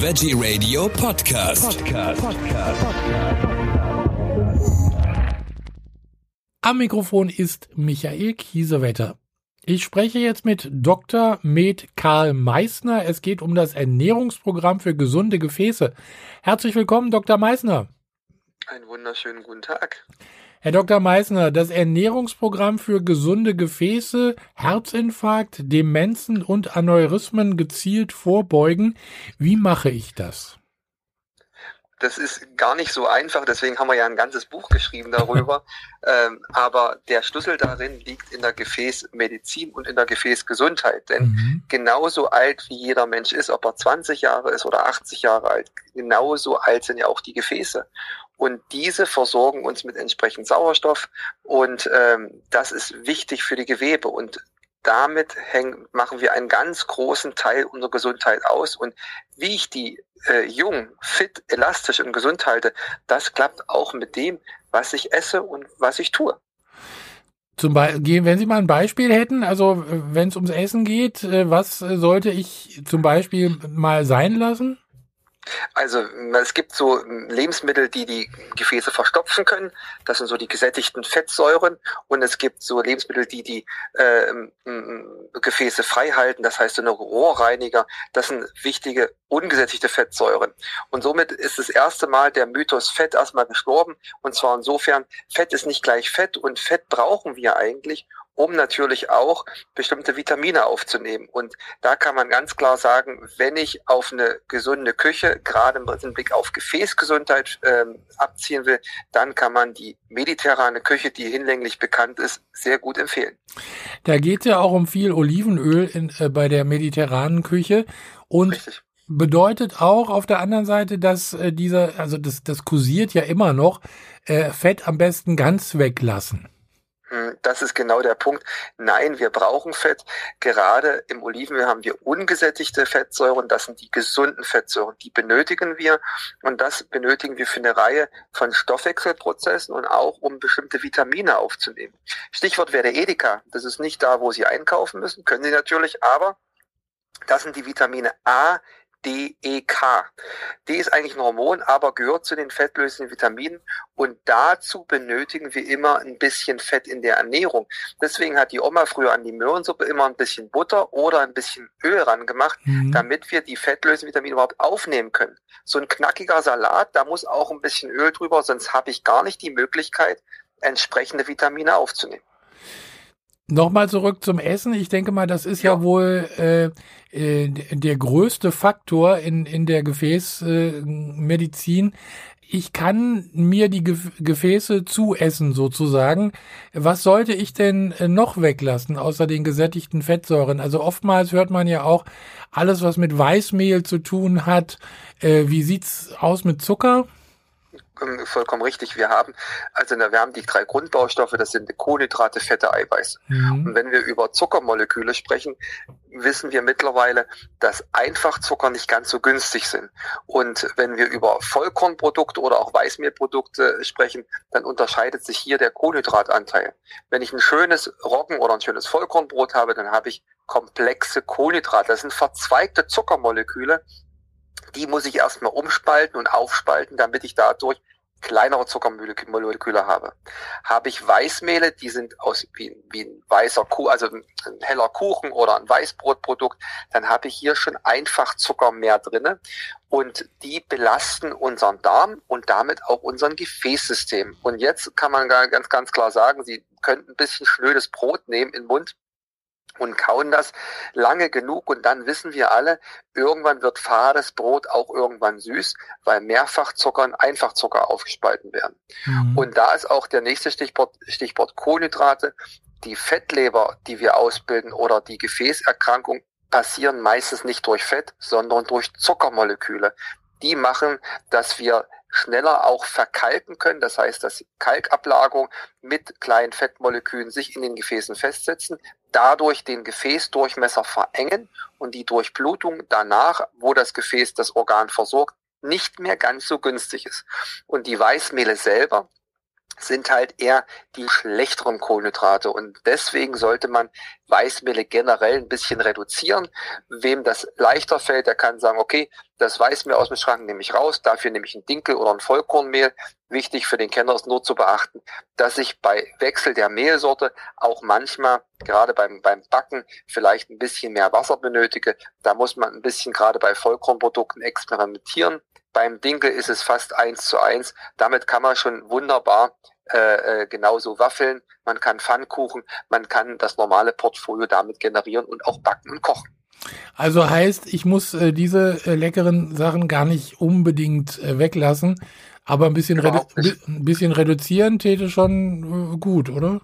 Veggie Radio Podcast. Podcast. Am Mikrofon ist Michael Kiesewetter. Ich spreche jetzt mit Dr. Med Karl Meissner. Es geht um das Ernährungsprogramm für gesunde Gefäße. Herzlich willkommen, Dr. Meissner. Einen wunderschönen guten Tag. Herr Dr. Meissner, das Ernährungsprogramm für gesunde Gefäße, Herzinfarkt, Demenzen und Aneurysmen gezielt vorbeugen. Wie mache ich das? Das ist gar nicht so einfach, deswegen haben wir ja ein ganzes Buch geschrieben darüber. ähm, aber der Schlüssel darin liegt in der Gefäßmedizin und in der Gefäßgesundheit. Denn mhm. genauso alt wie jeder Mensch ist, ob er 20 Jahre ist oder 80 Jahre alt, genauso alt sind ja auch die Gefäße. Und diese versorgen uns mit entsprechend Sauerstoff und ähm, das ist wichtig für die Gewebe. Und damit häng, machen wir einen ganz großen Teil unserer Gesundheit aus. Und wie ich die äh, jung, fit, elastisch und gesund halte, das klappt auch mit dem, was ich esse und was ich tue. Zum Beispiel, wenn Sie mal ein Beispiel hätten, also wenn es ums Essen geht, äh, was sollte ich zum Beispiel mal sein lassen? Also es gibt so Lebensmittel, die die Gefäße verstopfen können. Das sind so die gesättigten Fettsäuren. Und es gibt so Lebensmittel, die die äh, Gefäße frei halten. Das heißt so eine Rohrreiniger. Das sind wichtige ungesättigte Fettsäuren. Und somit ist das erste Mal der Mythos Fett erstmal gestorben. Und zwar insofern, Fett ist nicht gleich Fett. Und Fett brauchen wir eigentlich, um natürlich auch bestimmte Vitamine aufzunehmen. Und da kann man ganz klar sagen, wenn ich auf eine gesunde Küche, gerade im Blick auf Gefäßgesundheit ähm, abziehen will, dann kann man die mediterrane Küche, die hinlänglich bekannt ist, sehr gut empfehlen. Da geht es ja auch um viel Olivenöl in, äh, bei der mediterranen Küche. Und Richtig bedeutet auch auf der anderen Seite, dass äh, dieser, also das, das kursiert ja immer noch, äh, Fett am besten ganz weglassen. Hm, das ist genau der Punkt. Nein, wir brauchen Fett. Gerade im Olivenöl haben wir ungesättigte Fettsäuren. Das sind die gesunden Fettsäuren. Die benötigen wir. Und das benötigen wir für eine Reihe von Stoffwechselprozessen und auch um bestimmte Vitamine aufzunehmen. Stichwort wäre Edeka. Das ist nicht da, wo Sie einkaufen müssen. Können Sie natürlich, aber das sind die Vitamine A, DEK. D ist eigentlich ein Hormon, aber gehört zu den fettlösenden Vitaminen und dazu benötigen wir immer ein bisschen Fett in der Ernährung. Deswegen hat die Oma früher an die Möhrensuppe immer ein bisschen Butter oder ein bisschen Öl ran gemacht, mhm. damit wir die fettlösenden Vitamine überhaupt aufnehmen können. So ein knackiger Salat, da muss auch ein bisschen Öl drüber, sonst habe ich gar nicht die Möglichkeit, entsprechende Vitamine aufzunehmen. Nochmal zurück zum Essen. Ich denke mal, das ist ja, ja wohl äh, äh, der größte Faktor in, in der Gefäßmedizin. Äh, ich kann mir die Gefäße zuessen sozusagen. Was sollte ich denn äh, noch weglassen außer den gesättigten Fettsäuren? Also oftmals hört man ja auch alles, was mit Weißmehl zu tun hat. Äh, wie sieht's aus mit Zucker? Vollkommen richtig. Wir haben, also wir haben die drei Grundbaustoffe, das sind Kohlenhydrate, Fette, Eiweiß. Mhm. Und wenn wir über Zuckermoleküle sprechen, wissen wir mittlerweile, dass Einfachzucker nicht ganz so günstig sind. Und wenn wir über Vollkornprodukte oder auch Weißmehlprodukte sprechen, dann unterscheidet sich hier der Kohlenhydratanteil. Wenn ich ein schönes Roggen oder ein schönes Vollkornbrot habe, dann habe ich komplexe Kohlenhydrate. Das sind verzweigte Zuckermoleküle, die muss ich erstmal umspalten und aufspalten, damit ich dadurch kleinere Zuckermoleküle habe. Habe ich Weißmehle, die sind aus wie, wie ein weißer Kuh, also ein, heller Kuchen oder ein Weißbrotprodukt, dann habe ich hier schon einfach Zucker mehr drinne und die belasten unseren Darm und damit auch unseren Gefäßsystem. Und jetzt kann man ganz ganz klar sagen, Sie können ein bisschen schnödes Brot nehmen in den Mund und kauen das lange genug und dann wissen wir alle, irgendwann wird fades Brot auch irgendwann süß, weil Mehrfachzucker und Einfachzucker aufgespalten werden. Mhm. Und da ist auch der nächste Stichwort, Stichwort Kohlenhydrate. Die Fettleber, die wir ausbilden oder die Gefäßerkrankung passieren meistens nicht durch Fett, sondern durch Zuckermoleküle. Die machen, dass wir schneller auch verkalken können. Das heißt, dass Kalkablagerungen mit kleinen Fettmolekülen sich in den Gefäßen festsetzen, dadurch den Gefäßdurchmesser verengen und die Durchblutung danach, wo das Gefäß das Organ versorgt, nicht mehr ganz so günstig ist. Und die Weißmehle selber sind halt eher die schlechteren Kohlenhydrate. Und deswegen sollte man Weißmehle generell ein bisschen reduzieren. Wem das leichter fällt, der kann sagen, okay, das Weißmehl aus dem Schrank nehme ich raus, dafür nehme ich ein Dinkel oder ein Vollkornmehl. Wichtig für den Kenner ist nur zu beachten, dass ich bei Wechsel der Mehlsorte auch manchmal, gerade beim, beim Backen, vielleicht ein bisschen mehr Wasser benötige. Da muss man ein bisschen gerade bei Vollkornprodukten experimentieren. Beim Dinkel ist es fast eins zu eins. Damit kann man schon wunderbar äh, äh, genauso Waffeln, man kann Pfannkuchen, man kann das normale Portfolio damit generieren und auch backen und kochen. Also heißt, ich muss äh, diese äh, leckeren Sachen gar nicht unbedingt äh, weglassen, aber ein bisschen, redu ein bisschen reduzieren täte schon äh, gut, oder?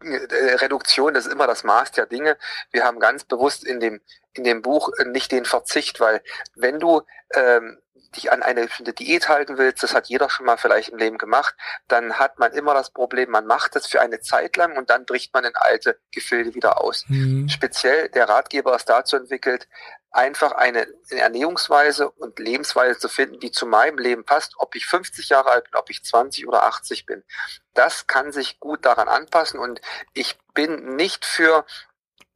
Äh, Reduktion, das ist immer das Maß der Dinge. Wir haben ganz bewusst in dem in dem Buch nicht den Verzicht, weil wenn du ähm, dich an eine bestimmte Diät halten willst, das hat jeder schon mal vielleicht im Leben gemacht, dann hat man immer das Problem, man macht das für eine Zeit lang und dann bricht man in alte Gefilde wieder aus. Mhm. Speziell der Ratgeber ist dazu entwickelt, einfach eine Ernährungsweise und Lebensweise zu finden, die zu meinem Leben passt, ob ich 50 Jahre alt bin, ob ich 20 oder 80 bin. Das kann sich gut daran anpassen und ich bin nicht für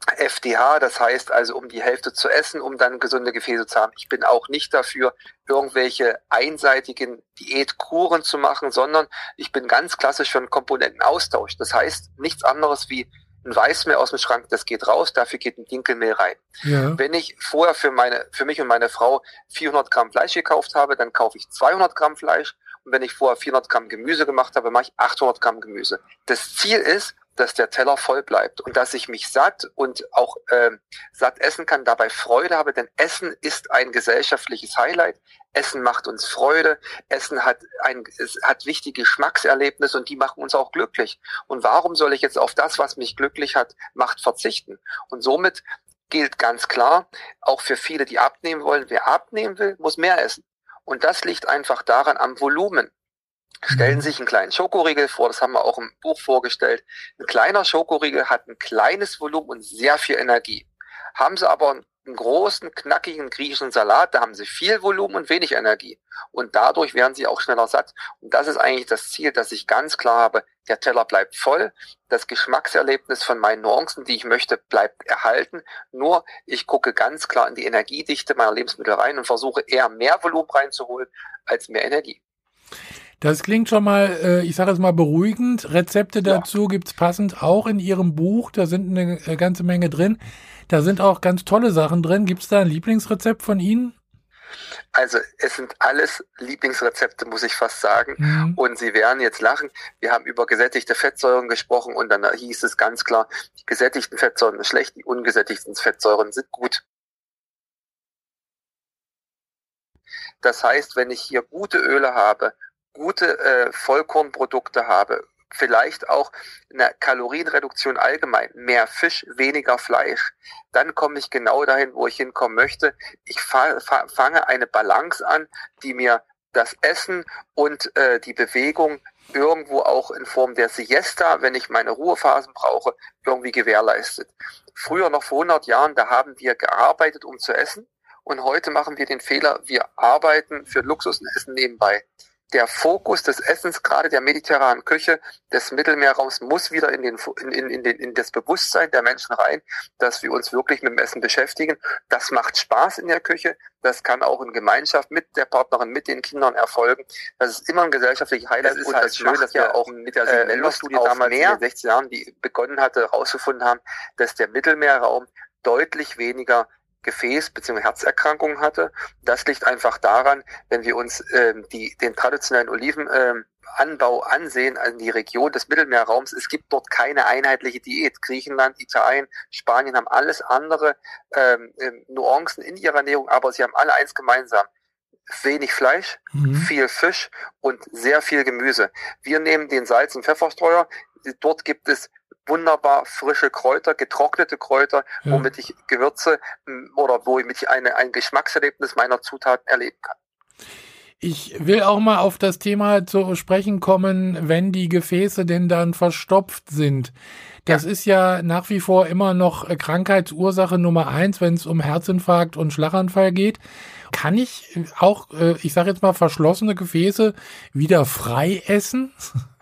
FDH, das heißt also um die Hälfte zu essen, um dann gesunde Gefäße zu haben. Ich bin auch nicht dafür, irgendwelche einseitigen Diätkuren zu machen, sondern ich bin ganz klassisch für einen Komponentenaustausch. Das heißt nichts anderes wie ein Weißmehl aus dem Schrank, das geht raus, dafür geht ein Dinkelmehl rein. Ja. Wenn ich vorher für meine, für mich und meine Frau 400 Gramm Fleisch gekauft habe, dann kaufe ich 200 Gramm Fleisch. Und wenn ich vorher 400 Gramm Gemüse gemacht habe, mache ich 800 Gramm Gemüse. Das Ziel ist, dass der Teller voll bleibt und dass ich mich satt und auch äh, satt essen kann, dabei Freude habe, denn Essen ist ein gesellschaftliches Highlight. Essen macht uns Freude, Essen hat ein es hat wichtige Geschmackserlebnisse und die machen uns auch glücklich. Und warum soll ich jetzt auf das, was mich glücklich hat, macht verzichten? Und somit gilt ganz klar, auch für viele, die abnehmen wollen, wer abnehmen will, muss mehr essen. Und das liegt einfach daran am Volumen stellen mhm. sich einen kleinen Schokoriegel vor, das haben wir auch im Buch vorgestellt. Ein kleiner Schokoriegel hat ein kleines Volumen und sehr viel Energie. Haben sie aber einen großen, knackigen griechischen Salat, da haben sie viel Volumen und wenig Energie. Und dadurch werden sie auch schneller satt. Und das ist eigentlich das Ziel, dass ich ganz klar habe, der Teller bleibt voll, das Geschmackserlebnis von meinen Nuancen, die ich möchte, bleibt erhalten. Nur ich gucke ganz klar in die Energiedichte meiner Lebensmittel rein und versuche eher mehr Volumen reinzuholen als mehr Energie. Das klingt schon mal, äh, ich sage es mal, beruhigend. Rezepte dazu ja. gibt's passend auch in Ihrem Buch. Da sind eine äh, ganze Menge drin. Da sind auch ganz tolle Sachen drin. Gibt's da ein Lieblingsrezept von Ihnen? Also es sind alles Lieblingsrezepte, muss ich fast sagen. Mhm. Und Sie werden jetzt lachen. Wir haben über gesättigte Fettsäuren gesprochen und dann hieß es ganz klar, die gesättigten Fettsäuren sind schlecht, die ungesättigten Fettsäuren sind gut. Das heißt, wenn ich hier gute Öle habe, gute äh, Vollkornprodukte habe, vielleicht auch eine Kalorienreduktion allgemein, mehr Fisch, weniger Fleisch, dann komme ich genau dahin, wo ich hinkommen möchte. Ich fange eine Balance an, die mir das Essen und äh, die Bewegung irgendwo auch in Form der Siesta, wenn ich meine Ruhephasen brauche, irgendwie gewährleistet. Früher noch vor 100 Jahren, da haben wir gearbeitet, um zu essen. Und heute machen wir den Fehler, wir arbeiten für Luxus und essen nebenbei der Fokus des Essens, gerade der mediterranen Küche, des Mittelmeerraums, muss wieder in, den, in, in, in, den, in das Bewusstsein der Menschen rein, dass wir uns wirklich mit dem Essen beschäftigen. Das macht Spaß in der Küche. Das kann auch in Gemeinschaft mit der Partnerin, mit den Kindern erfolgen. Das ist immer ein gesellschaftliches Highlight. Das ist und halt das schön, dass wir auch mit der äh, damals mehr, in den 60 Jahren, die begonnen hatte, herausgefunden haben, dass der Mittelmeerraum deutlich weniger Gefäß- bzw. Herzerkrankungen hatte. Das liegt einfach daran, wenn wir uns ähm, die, den traditionellen Olivenanbau ähm, ansehen, also die Region des Mittelmeerraums, es gibt dort keine einheitliche Diät. Griechenland, Italien, Spanien haben alles andere ähm, ähm Nuancen in ihrer Ernährung, aber sie haben alle eins gemeinsam wenig Fleisch, mhm. viel Fisch und sehr viel Gemüse. Wir nehmen den Salz- und Pfefferstreuer. Dort gibt es wunderbar frische Kräuter, getrocknete Kräuter, ja. womit ich Gewürze oder wo ich eine, ein Geschmackserlebnis meiner Zutaten erleben kann. Ich will auch mal auf das Thema zu sprechen kommen, wenn die Gefäße denn dann verstopft sind. Das ja. ist ja nach wie vor immer noch Krankheitsursache Nummer eins, wenn es um Herzinfarkt und Schlaganfall geht. Kann ich auch, äh, ich sage jetzt mal, verschlossene Gefäße wieder frei essen?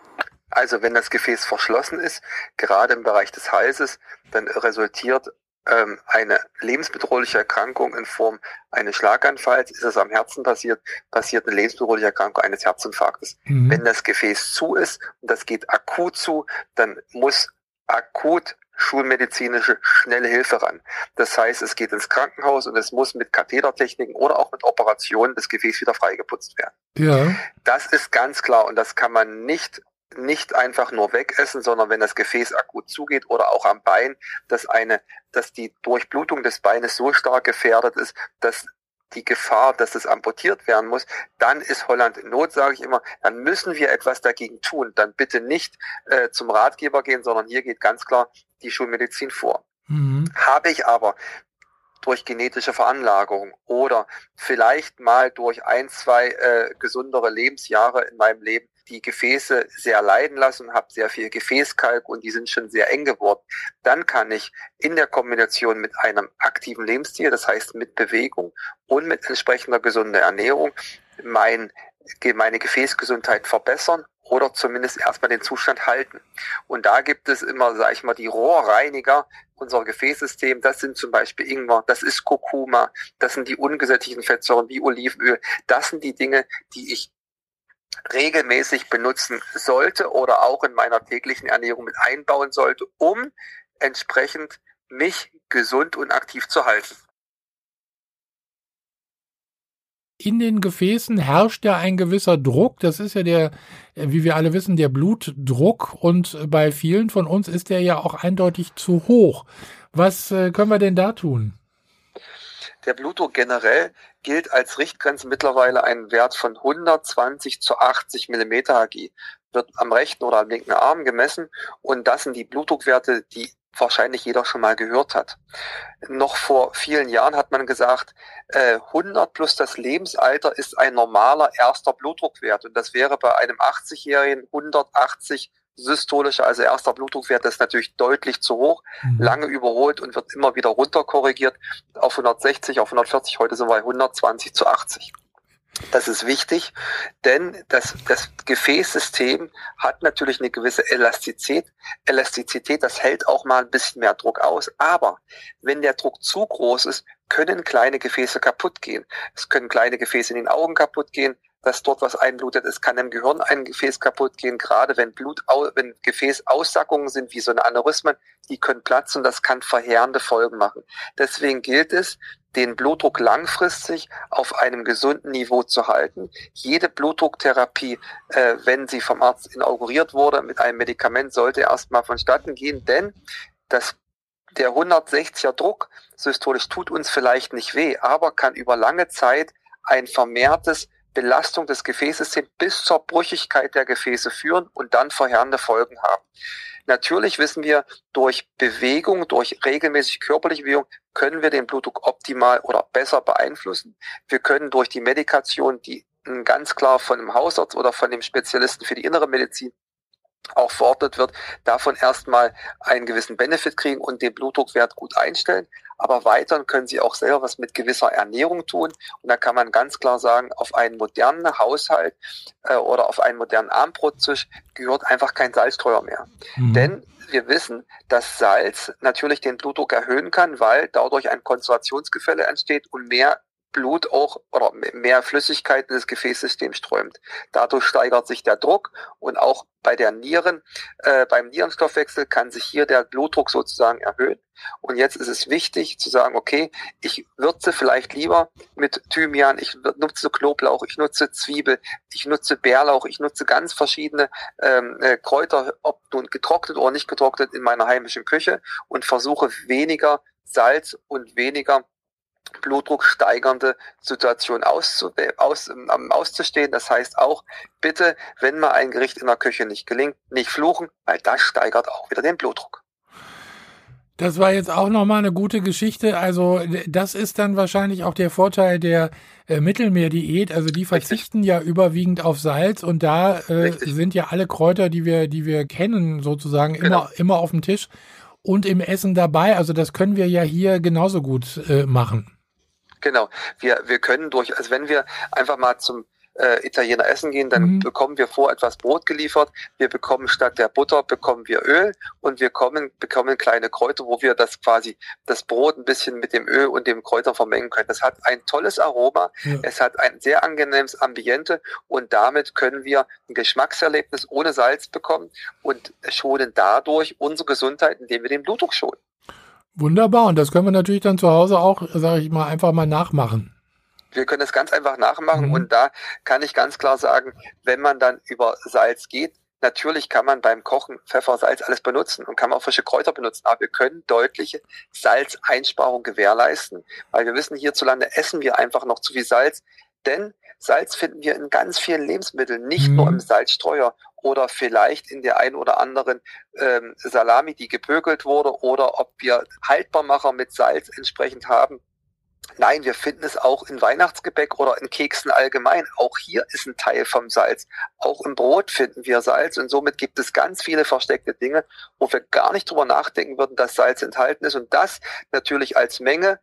Also wenn das Gefäß verschlossen ist, gerade im Bereich des Halses, dann resultiert ähm, eine lebensbedrohliche Erkrankung in Form eines Schlaganfalls, ist es am Herzen passiert, passiert eine lebensbedrohliche Erkrankung eines Herzinfarktes. Mhm. Wenn das Gefäß zu ist und das geht akut zu, dann muss akut schulmedizinische schnelle Hilfe ran. Das heißt, es geht ins Krankenhaus und es muss mit Kathetertechniken oder auch mit Operationen das Gefäß wieder freigeputzt werden. Ja. Das ist ganz klar und das kann man nicht nicht einfach nur wegessen, sondern wenn das Gefäß akut zugeht oder auch am Bein, dass eine, dass die Durchblutung des Beines so stark gefährdet ist, dass die Gefahr, dass es amputiert werden muss, dann ist Holland in Not, sage ich immer, dann müssen wir etwas dagegen tun. Dann bitte nicht äh, zum Ratgeber gehen, sondern hier geht ganz klar die Schulmedizin vor. Mhm. Habe ich aber durch genetische Veranlagung oder vielleicht mal durch ein, zwei äh, gesundere Lebensjahre in meinem Leben die Gefäße sehr leiden lassen, habe sehr viel Gefäßkalk und die sind schon sehr eng geworden, dann kann ich in der Kombination mit einem aktiven Lebensstil, das heißt mit Bewegung und mit entsprechender gesunder Ernährung, mein, meine Gefäßgesundheit verbessern oder zumindest erstmal den Zustand halten. Und da gibt es immer, sage ich mal, die Rohrreiniger unser Gefäßsystem. Das sind zum Beispiel Ingwer, das ist Kurkuma, das sind die ungesättigten Fettsäuren wie Olivenöl. Das sind die Dinge, die ich regelmäßig benutzen sollte oder auch in meiner täglichen Ernährung mit einbauen sollte, um entsprechend mich gesund und aktiv zu halten. In den Gefäßen herrscht ja ein gewisser Druck. Das ist ja der, wie wir alle wissen, der Blutdruck. Und bei vielen von uns ist der ja auch eindeutig zu hoch. Was äh, können wir denn da tun? Der Blutdruck generell gilt als Richtgrenze mittlerweile ein Wert von 120 zu 80 Millimeter Hg. Wird am rechten oder am linken Arm gemessen und das sind die Blutdruckwerte, die wahrscheinlich jeder schon mal gehört hat. Noch vor vielen Jahren hat man gesagt, 100 äh, plus das Lebensalter ist ein normaler erster Blutdruckwert und das wäre bei einem 80-Jährigen 180 systolischer, also erster Blutdruckwert ist natürlich deutlich zu hoch, mhm. lange überholt und wird immer wieder runterkorrigiert auf 160, auf 140, heute sind wir bei 120 zu 80. Das ist wichtig, denn das, das Gefäßsystem hat natürlich eine gewisse Elastizität. Elastizität, das hält auch mal ein bisschen mehr Druck aus. Aber wenn der Druck zu groß ist, können kleine Gefäße kaputt gehen. Es können kleine Gefäße in den Augen kaputt gehen dass dort was einblutet. Es kann im Gehirn ein Gefäß kaputt gehen, gerade wenn Blut, wenn Gefäßaussackungen sind, wie so eine Aneurysmen, die können platzen, das kann verheerende Folgen machen. Deswegen gilt es, den Blutdruck langfristig auf einem gesunden Niveau zu halten. Jede Blutdrucktherapie, äh, wenn sie vom Arzt inauguriert wurde mit einem Medikament, sollte erstmal vonstatten gehen, denn das der 160er Druck systolisch tut uns vielleicht nicht weh, aber kann über lange Zeit ein vermehrtes Belastung des Gefäßsystems bis zur Brüchigkeit der Gefäße führen und dann verheerende Folgen haben. Natürlich wissen wir, durch Bewegung, durch regelmäßig körperliche Bewegung können wir den Blutdruck optimal oder besser beeinflussen. Wir können durch die Medikation, die ganz klar von dem Hausarzt oder von dem Spezialisten für die innere Medizin auch verordnet wird, davon erstmal einen gewissen Benefit kriegen und den Blutdruckwert gut einstellen. Aber weiter können Sie auch selber was mit gewisser Ernährung tun. Und da kann man ganz klar sagen, auf einen modernen Haushalt äh, oder auf einen modernen Armbrottisch gehört einfach kein Salzstreuer mehr. Mhm. Denn wir wissen, dass Salz natürlich den Blutdruck erhöhen kann, weil dadurch ein Konzentrationsgefälle entsteht und mehr Blut auch oder mehr Flüssigkeit in das Gefäßsystem strömt. Dadurch steigert sich der Druck und auch bei der Nieren, äh, beim Nierenstoffwechsel kann sich hier der Blutdruck sozusagen erhöhen. Und jetzt ist es wichtig zu sagen, okay, ich würze vielleicht lieber mit Thymian, ich nutze Knoblauch, ich nutze Zwiebel, ich nutze Bärlauch, ich nutze ganz verschiedene ähm, äh, Kräuter, ob nun getrocknet oder nicht getrocknet in meiner heimischen Küche und versuche weniger Salz und weniger Blutdruck steigernde Situation auszu aus, ähm, auszustehen. Das heißt auch, bitte, wenn mal ein Gericht in der Küche nicht gelingt, nicht fluchen, weil das steigert auch wieder den Blutdruck. Das war jetzt auch nochmal eine gute Geschichte. Also das ist dann wahrscheinlich auch der Vorteil der äh, Mittelmeerdiät. Also die verzichten Richtig. ja überwiegend auf Salz und da äh, sind ja alle Kräuter, die wir, die wir kennen, sozusagen genau. immer, immer auf dem Tisch und im Essen dabei. Also das können wir ja hier genauso gut äh, machen. Genau. Wir, wir können durch, also wenn wir einfach mal zum äh, Italiener essen gehen, dann mhm. bekommen wir vor etwas Brot geliefert. Wir bekommen statt der Butter bekommen wir Öl und wir kommen, bekommen kleine Kräuter, wo wir das quasi das Brot ein bisschen mit dem Öl und dem Kräuter vermengen können. Das hat ein tolles Aroma. Ja. Es hat ein sehr angenehmes Ambiente und damit können wir ein Geschmackserlebnis ohne Salz bekommen und schonen dadurch unsere Gesundheit, indem wir den Blutdruck schonen. Wunderbar. Und das können wir natürlich dann zu Hause auch, sage ich mal, einfach mal nachmachen. Wir können das ganz einfach nachmachen mhm. und da kann ich ganz klar sagen, wenn man dann über Salz geht, natürlich kann man beim Kochen Pfeffer, Salz alles benutzen und kann man auch frische Kräuter benutzen, aber wir können deutliche Salzeinsparung gewährleisten, weil wir wissen, hierzulande essen wir einfach noch zu viel Salz, denn Salz finden wir in ganz vielen Lebensmitteln, nicht mhm. nur im Salzstreuer oder vielleicht in der einen oder anderen ähm, Salami, die gepökelt wurde, oder ob wir Haltbarmacher mit Salz entsprechend haben. Nein, wir finden es auch in Weihnachtsgebäck oder in Keksen allgemein. Auch hier ist ein Teil vom Salz. Auch im Brot finden wir Salz und somit gibt es ganz viele versteckte Dinge, wo wir gar nicht drüber nachdenken würden, dass Salz enthalten ist und das natürlich als Menge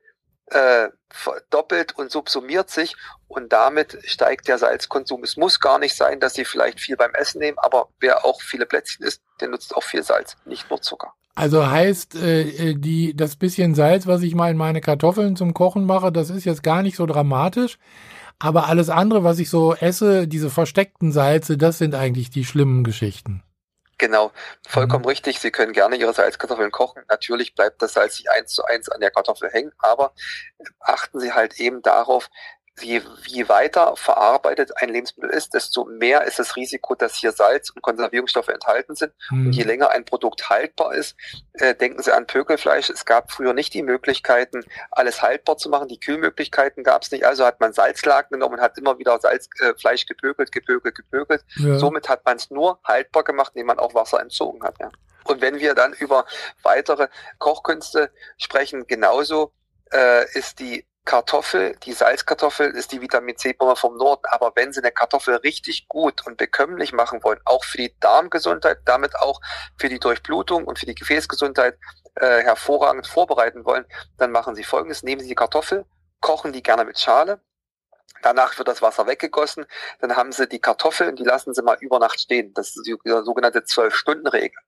äh, verdoppelt und subsumiert sich und damit steigt der Salzkonsum. Es muss gar nicht sein, dass Sie vielleicht viel beim Essen nehmen, aber wer auch viele Plätzchen isst, der nutzt auch viel Salz, nicht nur Zucker. Also heißt, äh, die, das bisschen Salz, was ich mal in meine Kartoffeln zum Kochen mache, das ist jetzt gar nicht so dramatisch. Aber alles andere, was ich so esse, diese versteckten Salze, das sind eigentlich die schlimmen Geschichten. Genau, vollkommen mhm. richtig. Sie können gerne Ihre Salzkartoffeln kochen. Natürlich bleibt das Salz nicht eins zu eins an der Kartoffel hängen, aber achten Sie halt eben darauf, je, je weiter verarbeitet ein Lebensmittel ist, desto mehr ist das Risiko, dass hier Salz und Konservierungsstoffe enthalten sind. Mhm. Und je länger ein Produkt haltbar ist, äh, denken Sie an Pökelfleisch. Es gab früher nicht die Möglichkeiten, alles haltbar zu machen. Die Kühlmöglichkeiten gab es nicht. Also hat man Salzlaken genommen und hat immer wieder Salzfleisch äh, gepökelt, gepökelt, gepökelt. Ja. Somit hat man es nur haltbar gemacht, indem man auch Wasser entzogen hat. Ja. Und wenn wir dann über weitere Kochkünste sprechen, genauso äh, ist die Kartoffel, die Salzkartoffel ist die Vitamin C-Bombe vom Norden. Aber wenn Sie eine Kartoffel richtig gut und bekömmlich machen wollen, auch für die Darmgesundheit, damit auch für die Durchblutung und für die Gefäßgesundheit äh, hervorragend vorbereiten wollen, dann machen Sie Folgendes. Nehmen Sie die Kartoffel, kochen die gerne mit Schale, Danach wird das Wasser weggegossen. Dann haben sie die Kartoffeln, die lassen sie mal über Nacht stehen. Das ist die sogenannte Zwölf-Stunden-Regel.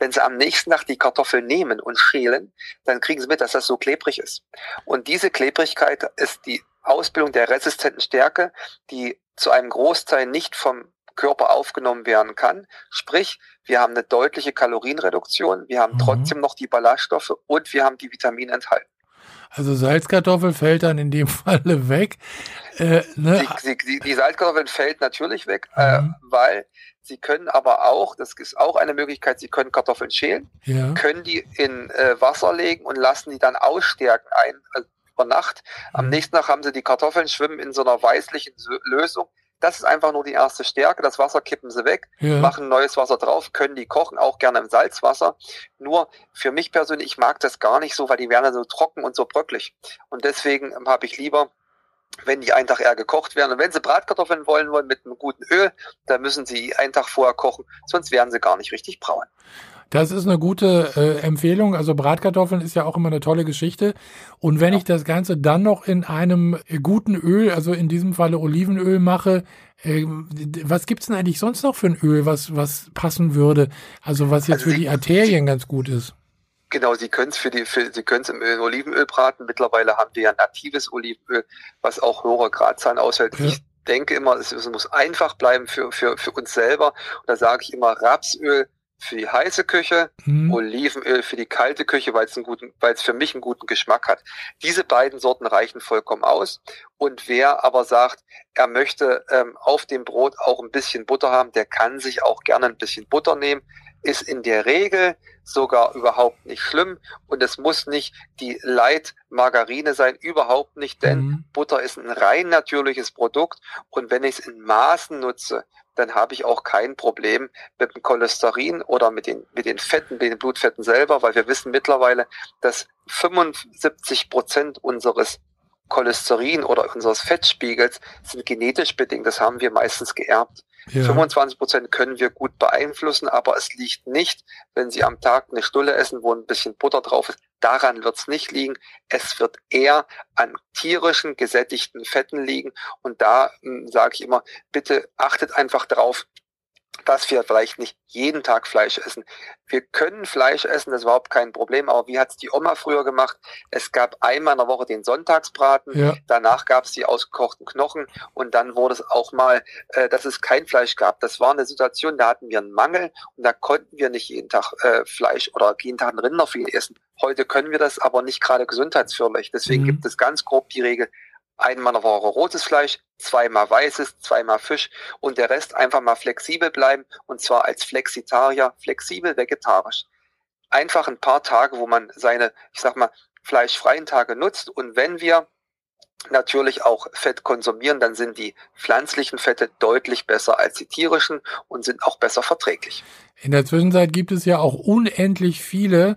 Wenn sie am nächsten Tag die Kartoffeln nehmen und schälen, dann kriegen sie mit, dass das so klebrig ist. Und diese Klebrigkeit ist die Ausbildung der resistenten Stärke, die zu einem Großteil nicht vom Körper aufgenommen werden kann. Sprich, wir haben eine deutliche Kalorienreduktion, wir haben mhm. trotzdem noch die Ballaststoffe und wir haben die Vitamine enthalten. Also Salzkartoffel fällt dann in dem Falle weg. Äh, ne? die, die, die, Salzkartoffel fällt natürlich weg, äh, mhm. äh, weil sie können aber auch, das ist auch eine Möglichkeit, sie können Kartoffeln schälen, ja. können die in äh, Wasser legen und lassen die dann ausstärken ein, also über Nacht. Am mhm. nächsten Tag haben sie die Kartoffeln schwimmen in so einer weißlichen Lösung. Das ist einfach nur die erste Stärke. Das Wasser kippen sie weg, ja. machen neues Wasser drauf, können die kochen, auch gerne im Salzwasser. Nur für mich persönlich, ich mag das gar nicht so, weil die werden so trocken und so bröcklig. Und deswegen habe ich lieber wenn die einen Tag eher gekocht werden. Und wenn sie Bratkartoffeln wollen wollen mit einem guten Öl, dann müssen sie einen Tag vorher kochen, sonst werden sie gar nicht richtig braun. Das ist eine gute äh, Empfehlung. Also Bratkartoffeln ist ja auch immer eine tolle Geschichte. Und wenn ja. ich das Ganze dann noch in einem guten Öl, also in diesem Falle Olivenöl mache, äh, was gibt's denn eigentlich sonst noch für ein Öl, was, was passen würde? Also was jetzt also für die Arterien ganz gut ist. Genau, Sie können es für die, für, Sie können es im Olivenöl braten. Mittlerweile haben wir ja natives Olivenöl, was auch höhere Gradzahlen aushält. Ja. Ich denke immer, es, es, muss einfach bleiben für, für, für uns selber. Und da sage ich immer Rapsöl für die heiße Küche, mhm. Olivenöl für die kalte Küche, weil es einen guten, weil es für mich einen guten Geschmack hat. Diese beiden Sorten reichen vollkommen aus. Und wer aber sagt, er möchte ähm, auf dem Brot auch ein bisschen Butter haben, der kann sich auch gerne ein bisschen Butter nehmen ist in der Regel sogar überhaupt nicht schlimm und es muss nicht die Light Margarine sein, überhaupt nicht, denn mhm. Butter ist ein rein natürliches Produkt und wenn ich es in Maßen nutze, dann habe ich auch kein Problem mit dem Cholesterin oder mit den, mit den Fetten, mit den Blutfetten selber, weil wir wissen mittlerweile, dass 75 Prozent unseres Cholesterin oder unseres Fettspiegels sind genetisch bedingt. Das haben wir meistens geerbt. Ja. 25 Prozent können wir gut beeinflussen, aber es liegt nicht, wenn Sie am Tag eine Stulle essen, wo ein bisschen Butter drauf ist, Daran wird es nicht liegen. Es wird eher an tierischen, gesättigten Fetten liegen. Und da hm, sage ich immer, bitte achtet einfach drauf, dass wir vielleicht nicht jeden Tag Fleisch essen. Wir können Fleisch essen, das ist überhaupt kein Problem, aber wie hat es die Oma früher gemacht? Es gab einmal in der Woche den Sonntagsbraten, ja. danach gab es die ausgekochten Knochen und dann wurde es auch mal, äh, dass es kein Fleisch gab. Das war eine Situation, da hatten wir einen Mangel und da konnten wir nicht jeden Tag äh, Fleisch oder jeden Tag ein Rinderfilet essen. Heute können wir das aber nicht gerade gesundheitsförderlich. Deswegen mhm. gibt es ganz grob die Regel, einmal in der Woche rotes Fleisch, zweimal weißes, zweimal Fisch und der Rest einfach mal flexibel bleiben und zwar als Flexitarier, flexibel vegetarisch. Einfach ein paar Tage, wo man seine, ich sag mal, fleischfreien Tage nutzt und wenn wir natürlich auch Fett konsumieren, dann sind die pflanzlichen Fette deutlich besser als die tierischen und sind auch besser verträglich. In der Zwischenzeit gibt es ja auch unendlich viele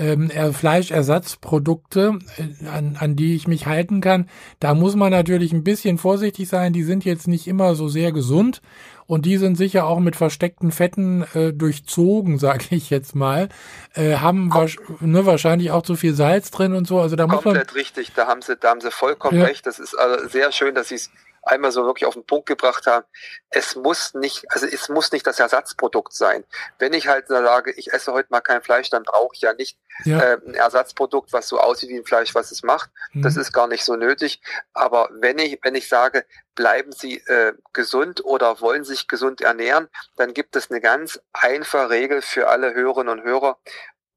ähm, Fleischersatzprodukte, äh, an, an die ich mich halten kann. Da muss man natürlich ein bisschen vorsichtig sein. Die sind jetzt nicht immer so sehr gesund und die sind sicher auch mit versteckten Fetten äh, durchzogen, sage ich jetzt mal. Äh, haben wa ne, wahrscheinlich auch zu viel Salz drin und so. Also da muss man komplett richtig. Da haben sie, da haben sie vollkommen ja. recht. Das ist also sehr schön, dass sie es einmal so wirklich auf den Punkt gebracht haben. Es muss nicht, also es muss nicht das Ersatzprodukt sein. Wenn ich halt sage, ich esse heute mal kein Fleisch, dann brauche ich ja nicht ja. Äh, ein Ersatzprodukt, was so aussieht wie ein Fleisch, was es macht. Mhm. Das ist gar nicht so nötig. Aber wenn ich, wenn ich sage, bleiben Sie äh, gesund oder wollen sich gesund ernähren, dann gibt es eine ganz einfache Regel für alle Hörerinnen und Hörer.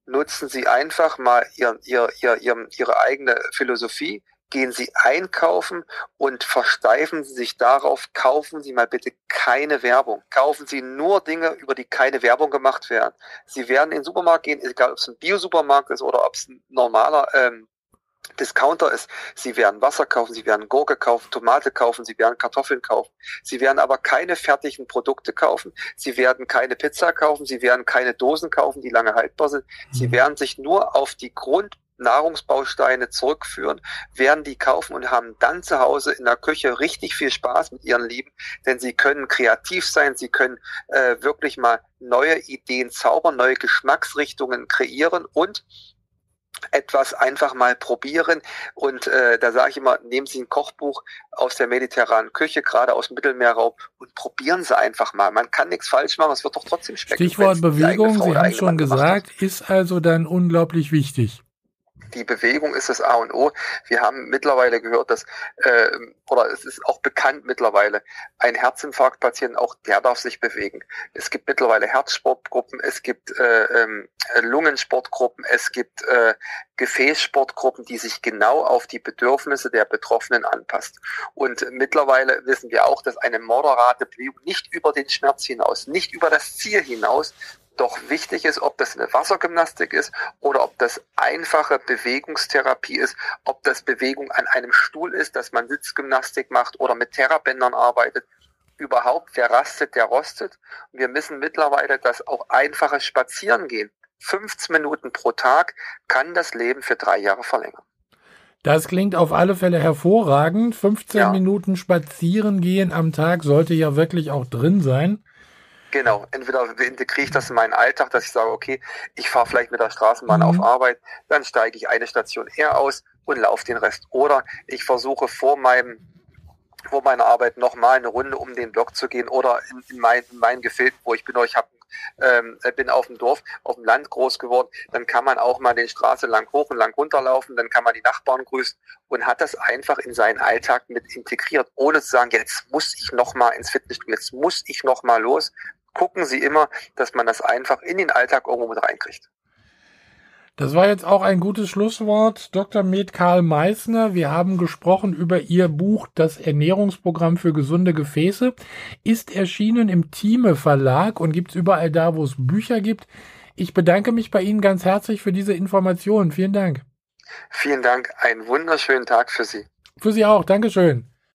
Nutzen Sie einfach mal ihr, ihr, ihr, ihr, Ihre eigene Philosophie, gehen Sie einkaufen und versteifen Sie sich darauf, kaufen Sie mal bitte keine Werbung. Kaufen Sie nur Dinge, über die keine Werbung gemacht werden. Sie werden in den Supermarkt gehen, egal ob es ein Biosupermarkt ist oder ob es ein normaler ähm, Discounter ist. Sie werden Wasser kaufen, Sie werden Gurke kaufen, Tomate kaufen, Sie werden Kartoffeln kaufen. Sie werden aber keine fertigen Produkte kaufen. Sie werden keine Pizza kaufen. Sie werden keine Dosen kaufen, die lange haltbar sind. Sie mhm. werden sich nur auf die Grund Nahrungsbausteine zurückführen, werden die kaufen und haben dann zu Hause in der Küche richtig viel Spaß mit ihren Lieben, denn sie können kreativ sein, sie können äh, wirklich mal neue Ideen zaubern, neue Geschmacksrichtungen kreieren und etwas einfach mal probieren. Und äh, da sage ich immer, nehmen Sie ein Kochbuch aus der mediterranen Küche, gerade aus dem Mittelmeerraum, und probieren Sie einfach mal. Man kann nichts falsch machen, es wird doch trotzdem schmecken. Stichwort Bewegung, Sie haben schon gesagt, ist also dann unglaublich wichtig die Bewegung ist das A und O. Wir haben mittlerweile gehört, dass, äh, oder es ist auch bekannt mittlerweile, ein Herzinfarktpatient, auch der darf sich bewegen. Es gibt mittlerweile Herzsportgruppen, es gibt äh, äh, Lungensportgruppen, es gibt äh, Gefäßsportgruppen, die sich genau auf die Bedürfnisse der Betroffenen anpasst. Und mittlerweile wissen wir auch, dass eine moderate Bewegung nicht über den Schmerz hinaus, nicht über das Ziel hinaus, doch wichtig ist, ob das eine Wassergymnastik ist oder ob das einfache Bewegungstherapie ist, ob das Bewegung an einem Stuhl ist, dass man Sitzgymnastik macht oder mit Terrabändern arbeitet. Überhaupt, wer rastet, der rostet. Wir müssen mittlerweile das auch einfache Spazierengehen. 15 Minuten pro Tag kann das Leben für drei Jahre verlängern. Das klingt auf alle Fälle hervorragend. 15 ja. Minuten spazieren gehen am Tag sollte ja wirklich auch drin sein. Genau, entweder integriere ich das in meinen Alltag, dass ich sage, okay, ich fahre vielleicht mit der Straßenbahn mhm. auf Arbeit, dann steige ich eine Station eher aus und laufe den Rest. Oder ich versuche vor meinem vor meiner Arbeit nochmal eine Runde um den Block zu gehen oder in, in, mein, in wo ich bin, ich hab, ähm, bin auf dem Dorf, auf dem Land groß geworden, dann kann man auch mal den Straße lang hoch und lang runterlaufen, dann kann man die Nachbarn grüßen und hat das einfach in seinen Alltag mit integriert, ohne zu sagen, jetzt muss ich nochmal ins Fitnessstudio, jetzt muss ich nochmal los, gucken Sie immer, dass man das einfach in den Alltag irgendwo mit reinkriegt. Das war jetzt auch ein gutes Schlusswort. Dr. Med Karl Meissner, wir haben gesprochen über Ihr Buch Das Ernährungsprogramm für gesunde Gefäße. Ist erschienen im Thieme Verlag und gibt's überall da, wo es Bücher gibt. Ich bedanke mich bei Ihnen ganz herzlich für diese Informationen. Vielen Dank. Vielen Dank. Einen wunderschönen Tag für Sie. Für Sie auch. Dankeschön.